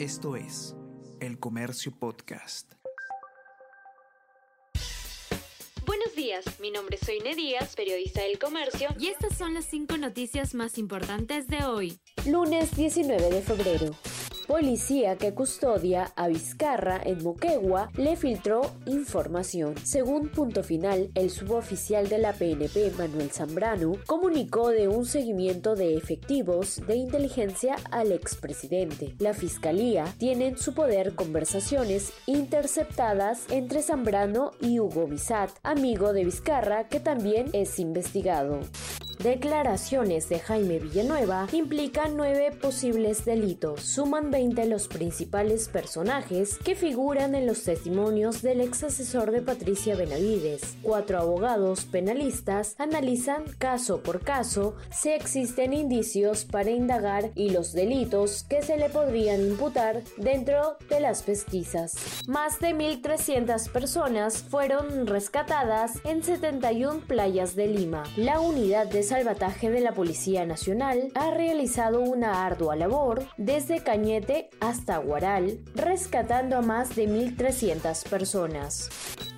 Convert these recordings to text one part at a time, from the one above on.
Esto es El Comercio Podcast. Buenos días, mi nombre es Soine Díaz, periodista del Comercio, y estas son las cinco noticias más importantes de hoy. Lunes 19 de febrero. Policía que custodia a Vizcarra en Moquegua le filtró información. Según punto final, el suboficial de la PNP, Manuel Zambrano, comunicó de un seguimiento de efectivos de inteligencia al expresidente. La fiscalía tiene en su poder conversaciones interceptadas entre Zambrano y Hugo Bizat, amigo de Vizcarra, que también es investigado. Declaraciones de Jaime Villanueva implican nueve posibles delitos. Suman 20 los principales personajes que figuran en los testimonios del ex asesor de Patricia Benavides. Cuatro abogados penalistas analizan caso por caso si existen indicios para indagar y los delitos que se le podrían imputar dentro de las pesquisas. Más de 1.300 personas fueron rescatadas en 71 playas de Lima. La unidad de salvataje de la Policía Nacional ha realizado una ardua labor desde Cañete hasta Guaral, rescatando a más de 1.300 personas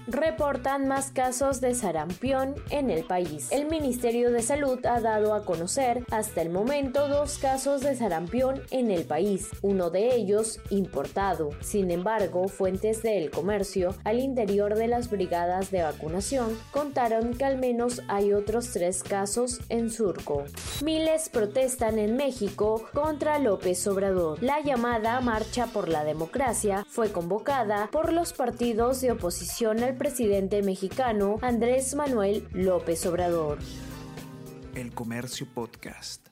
reportan más casos de sarampión en el país. El Ministerio de Salud ha dado a conocer hasta el momento dos casos de sarampión en el país, uno de ellos importado. Sin embargo, fuentes del comercio al interior de las brigadas de vacunación contaron que al menos hay otros tres casos en Surco. Miles protestan en México contra López Obrador. La llamada Marcha por la Democracia fue convocada por los partidos de oposición al presidente mexicano Andrés Manuel López Obrador. El Comercio Podcast.